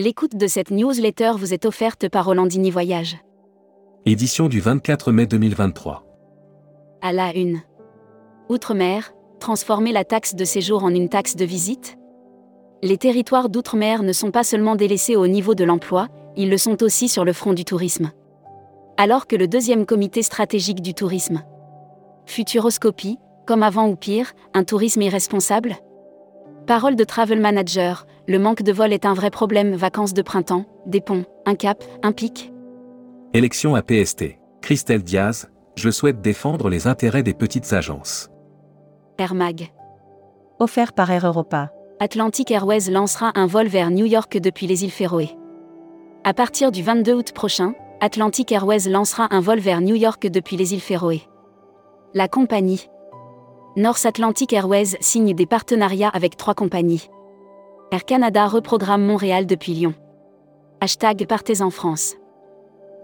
L'écoute de cette newsletter vous est offerte par Rolandini Voyage. Édition du 24 mai 2023. À la une. Outre-mer, transformer la taxe de séjour en une taxe de visite? Les territoires d'outre-mer ne sont pas seulement délaissés au niveau de l'emploi, ils le sont aussi sur le front du tourisme. Alors que le deuxième comité stratégique du tourisme. Futuroscopie, comme avant ou pire, un tourisme irresponsable? Parole de travel manager, le manque de vol est un vrai problème. Vacances de printemps, des ponts, un cap, un pic. Élection à PST. Christelle Diaz, je souhaite défendre les intérêts des petites agences. Air Mag. Offert par Air Europa. Atlantic Airways lancera un vol vers New York depuis les îles Féroé. À partir du 22 août prochain, Atlantic Airways lancera un vol vers New York depuis les îles Féroé. La compagnie North Atlantic Airways signe des partenariats avec trois compagnies. Air Canada reprogramme Montréal depuis Lyon. Hashtag Partez en France.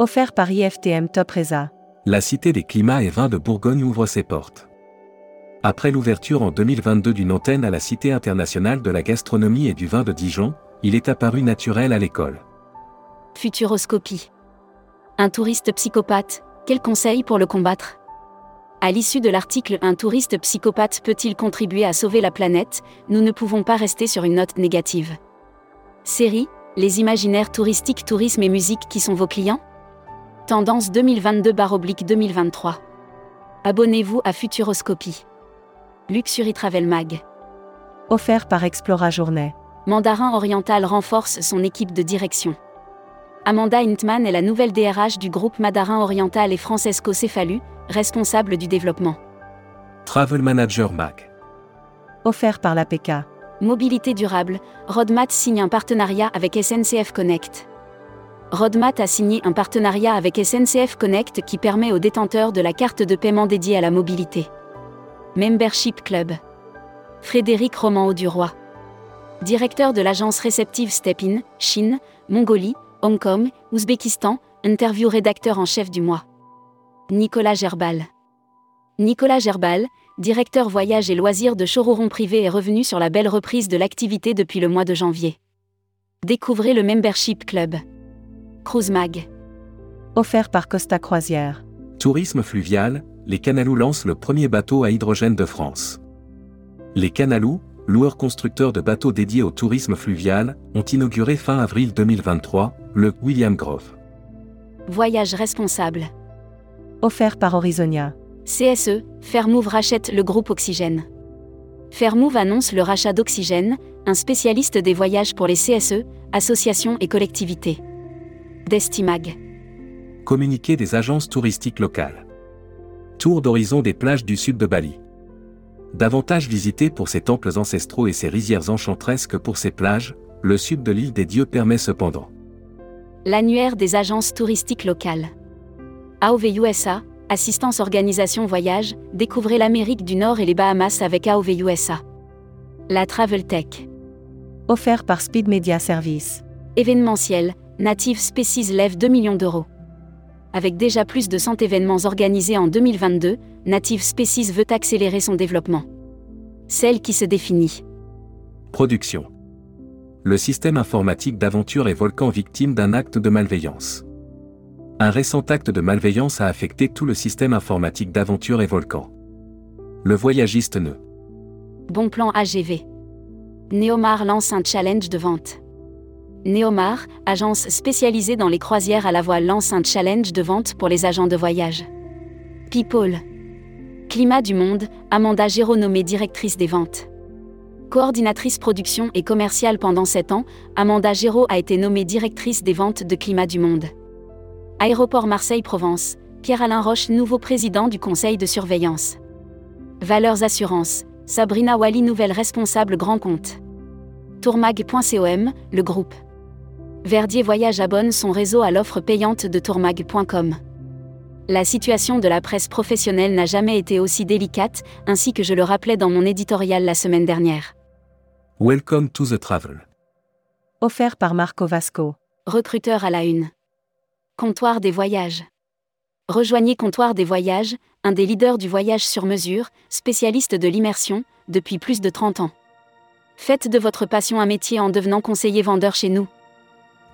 Offert par IFTM Top Reza. La Cité des climats et vins de Bourgogne ouvre ses portes. Après l'ouverture en 2022 d'une antenne à la Cité internationale de la gastronomie et du vin de Dijon, il est apparu naturel à l'école. Futuroscopie. Un touriste psychopathe, quel conseil pour le combattre? À l'issue de l'article Un touriste psychopathe peut-il contribuer à sauver la planète? Nous ne pouvons pas rester sur une note négative. Série Les imaginaires touristiques, tourisme et musique qui sont vos clients? Tendance 2022-2023. Abonnez-vous à Futuroscopie. Luxury Travel Mag. Offert par Explora Journée. Mandarin Oriental renforce son équipe de direction. Amanda Hintman est la nouvelle DRH du groupe Mandarin Oriental et Francesco Cefalu, responsable du développement. Travel Manager Mag. Offert par l'APK. Mobilité durable, Rodmat signe un partenariat avec SNCF Connect. Rodmat a signé un partenariat avec SNCF Connect qui permet aux détenteurs de la carte de paiement dédiée à la mobilité. Membership Club. Frédéric Roman Auduroy. Directeur de l'agence réceptive Step-In, Chine, Mongolie, Hong Kong, Ouzbékistan, interview rédacteur en chef du mois. Nicolas Gerbal. Nicolas Gerbal, directeur voyage et loisirs de Chororon Privé est revenu sur la belle reprise de l'activité depuis le mois de janvier. Découvrez le Membership Club. Cruise Mag. Offert par Costa Croisière. Tourisme fluvial, les Canalous lancent le premier bateau à hydrogène de France. Les Canalous, loueurs constructeurs de bateaux dédiés au tourisme fluvial, ont inauguré fin avril 2023 le William Grove. Voyage responsable. Offert par Horizonia. CSE, Fairmove rachète le groupe Oxygène. Fairmove annonce le rachat d'Oxygène, un spécialiste des voyages pour les CSE, associations et collectivités. Destimag. Communiqué des agences touristiques locales. Tour d'horizon des plages du sud de Bali. Davantage visité pour ses temples ancestraux et ses rizières enchanteresses que pour ses plages, le sud de l'île des dieux permet cependant. L'annuaire des agences touristiques locales. AOV USA, Assistance Organisation Voyage, découvrez l'Amérique du Nord et les Bahamas avec AOV USA. La Travel Tech. Offert par Speed Media Service. Événementiel, Native Species lève 2 millions d'euros. Avec déjà plus de 100 événements organisés en 2022, Native Species veut accélérer son développement. Celle qui se définit. Production. Le système informatique d'Aventure et Volcan victime d'un acte de malveillance. Un récent acte de malveillance a affecté tout le système informatique d'Aventure et Volcan. Le voyagiste ne. Bon plan AGV. Neomar lance un challenge de vente. Neomar, agence spécialisée dans les croisières à la voile, lance un challenge de vente pour les agents de voyage. People. Climat du monde, Amanda Géraud nommée directrice des ventes. Coordinatrice production et commerciale pendant 7 ans, Amanda Géraud a été nommée directrice des ventes de Climat du monde. Aéroport Marseille-Provence, Pierre-Alain Roche, nouveau président du conseil de surveillance. Valeurs Assurances, Sabrina Wally, nouvelle responsable grand compte. Tourmag.com, le groupe. Verdier Voyage abonne son réseau à l'offre payante de tourmag.com. La situation de la presse professionnelle n'a jamais été aussi délicate, ainsi que je le rappelais dans mon éditorial la semaine dernière. Welcome to the travel. Offert par Marco Vasco. Recruteur à la une. Comptoir des voyages. Rejoignez Comptoir des voyages, un des leaders du voyage sur mesure, spécialiste de l'immersion, depuis plus de 30 ans. Faites de votre passion un métier en devenant conseiller vendeur chez nous.